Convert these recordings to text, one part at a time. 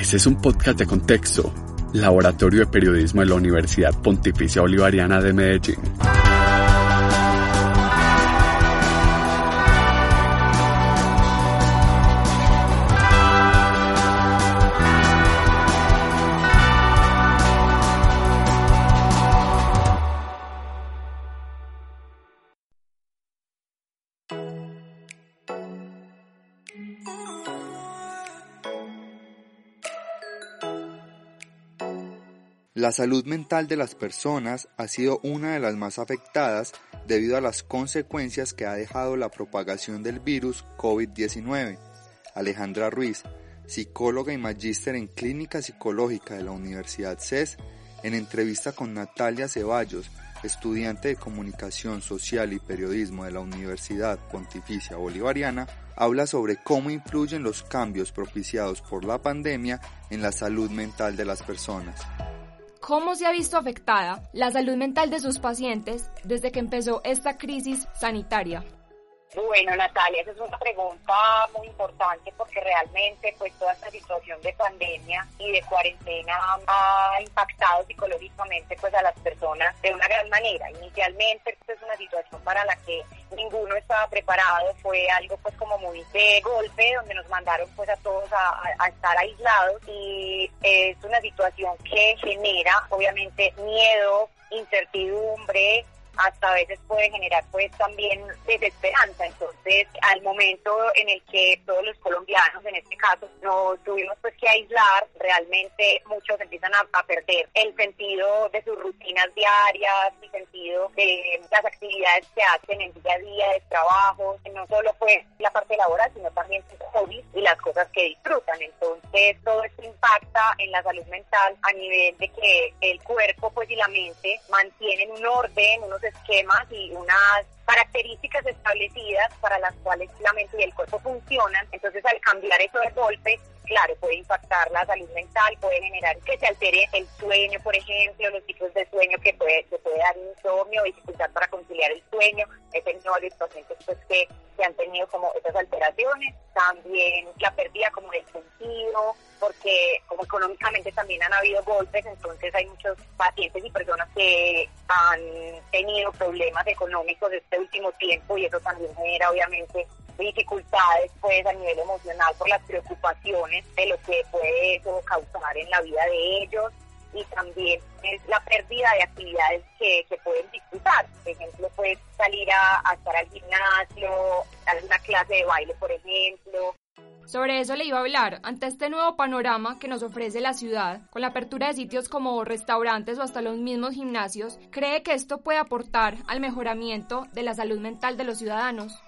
Este es un podcast de contexto, Laboratorio de Periodismo de la Universidad Pontificia Bolivariana de Medellín. La salud mental de las personas ha sido una de las más afectadas debido a las consecuencias que ha dejado la propagación del virus COVID-19. Alejandra Ruiz, psicóloga y magíster en clínica psicológica de la Universidad CES, en entrevista con Natalia Ceballos, estudiante de comunicación social y periodismo de la Universidad Pontificia Bolivariana, habla sobre cómo influyen los cambios propiciados por la pandemia en la salud mental de las personas. ¿Cómo se ha visto afectada la salud mental de sus pacientes desde que empezó esta crisis sanitaria? Bueno, Natalia, esa es una pregunta muy importante porque realmente pues toda esta situación de pandemia y de cuarentena ha impactado psicológicamente pues a las personas de una gran manera. Inicialmente esta es una situación para la que ninguno estaba preparado, fue algo pues como muy de golpe donde nos mandaron pues a todos a, estar aislados y es una situación que genera obviamente miedo, incertidumbre, hasta a veces puede generar pues también desesperanza. Entonces, al momento en el que todos los colombianos, en este caso, nos tuvimos pues que aislar, realmente muchos empiezan a, perder el sentido de sus rutinas diarias, el sentido de las actividades que hacen en día a día de trabajo. No solo fue la parte laboral, sino también sus hobbies y las cosas que disfrutan. Entonces, todo esto impacta en la salud mental a nivel de que el cuerpo pues y la mente mantienen un orden, unos esquemas y unas características establecidas para las cuales la mente y el cuerpo funcionan. Entonces, al cambiar eso de golpe, claro, puede impactar la salud mental, puede generar que se altere el sueño, por ejemplo, los tipos de sueño que puede, se puede dar insomnio, dificultad para conciliar el sueño. He tenido varios pacientes pues, que, que han tenido como esas alteraciones. También la pérdida como del sentido, porque como económicamente también han habido golpes, entonces hay muchos pacientes y personas que han tenido problemas económicos este último tiempo y eso también genera obviamente dificultades pues a nivel emocional por las preocupaciones de lo que puede eso causar en la vida de ellos y también es la pérdida de actividades que, que pueden disfrutar. Por ejemplo, pues salir a, a estar al gimnasio, a una clase de baile, por ejemplo, sobre eso le iba a hablar. Ante este nuevo panorama que nos ofrece la ciudad, con la apertura de sitios como restaurantes o hasta los mismos gimnasios, ¿cree que esto puede aportar al mejoramiento de la salud mental de los ciudadanos?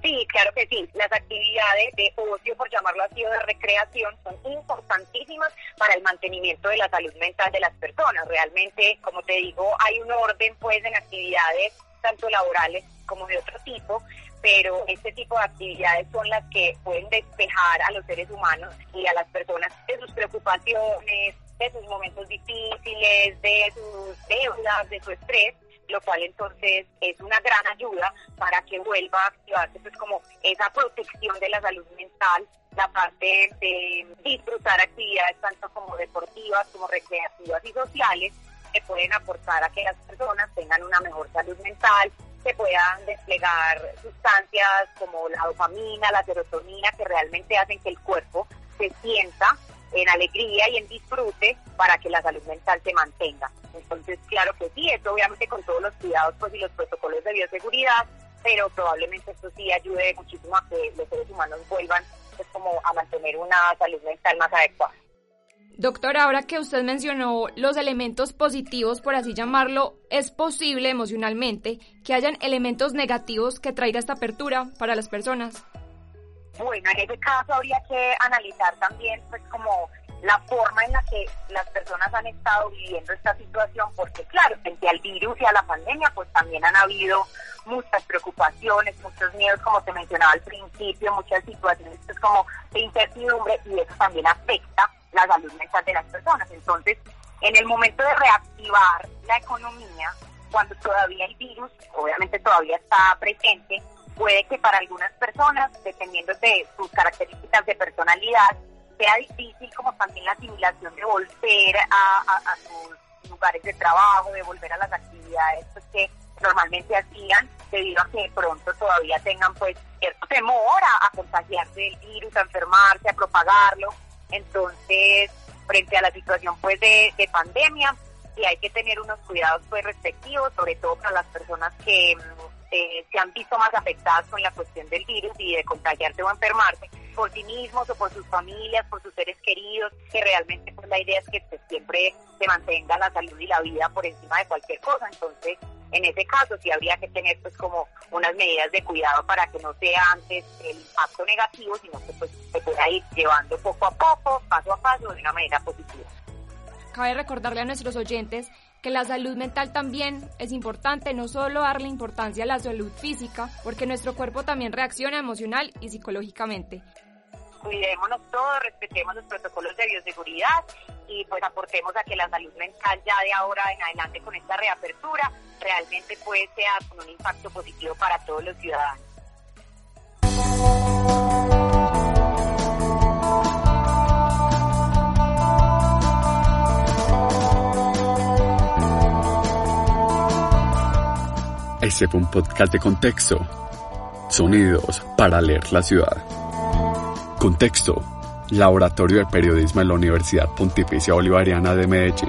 Sí, claro que sí. Las actividades de ocio, por llamarlo así, o de recreación, son importantísimas para el mantenimiento de la salud mental de las personas. Realmente, como te digo, hay un orden pues en actividades tanto laborales como de otro tipo, pero este tipo de actividades son las que pueden despejar a los seres humanos y a las personas de sus preocupaciones, de sus momentos difíciles, de sus deudas, de su estrés lo cual entonces es una gran ayuda para que vuelva a activarse pues como esa protección de la salud mental, la parte de disfrutar actividades tanto como deportivas como recreativas y sociales que pueden aportar a que las personas tengan una mejor salud mental, se puedan desplegar sustancias como la dopamina, la serotonina, que realmente hacen que el cuerpo se sienta en alegría y en disfrute para que la salud mental se mantenga. Entonces, claro que sí, esto obviamente con todos los cuidados pues, y los protocolos de bioseguridad, pero probablemente esto sí ayude muchísimo a que los seres humanos vuelvan pues, como a mantener una salud mental más adecuada. Doctora, ahora que usted mencionó los elementos positivos, por así llamarlo, ¿es posible emocionalmente que hayan elementos negativos que traiga esta apertura para las personas? Bueno, en ese caso habría que analizar también pues como la forma en la que las personas han estado viviendo esta situación, porque claro, frente al virus y a la pandemia, pues también han habido muchas preocupaciones, muchos miedos, como te mencionaba al principio, muchas situaciones pues, como de incertidumbre y eso también afecta la salud mental de las personas. Entonces, en el momento de reactivar la economía, cuando todavía el virus obviamente todavía está presente, puede que para algunas personas, dependiendo de sus características de personalidad, sea difícil como también la asimilación de volver a, sus lugares de trabajo, de volver a las actividades pues, que normalmente hacían, debido a que de pronto todavía tengan pues cierto temor a, a contagiarse del virus, a enfermarse, a propagarlo. Entonces, frente a la situación pues de, de pandemia, sí hay que tener unos cuidados pues respectivos, sobre todo para las personas que eh, se han visto más afectadas con la cuestión del virus y de contagiarse o enfermarse por sí mismos o por sus familias, por sus seres queridos, que realmente pues la idea es que pues, siempre se mantenga la salud y la vida por encima de cualquier cosa. Entonces, en ese caso sí habría que tener pues como unas medidas de cuidado para que no sea antes el impacto negativo, sino que pues se pueda ir llevando poco a poco, paso a paso, de una manera positiva. Cabe recordarle a nuestros oyentes que la salud mental también es importante, no solo darle importancia a la salud física, porque nuestro cuerpo también reacciona emocional y psicológicamente. Cuidémonos todos, respetemos los protocolos de bioseguridad y pues aportemos a que la salud mental ya de ahora en adelante con esta reapertura realmente puede ser con un impacto positivo para todos los ciudadanos. Ese fue un podcast de contexto. Sonidos para leer la ciudad. Contexto. Laboratorio de Periodismo en la Universidad Pontificia Bolivariana de Medellín.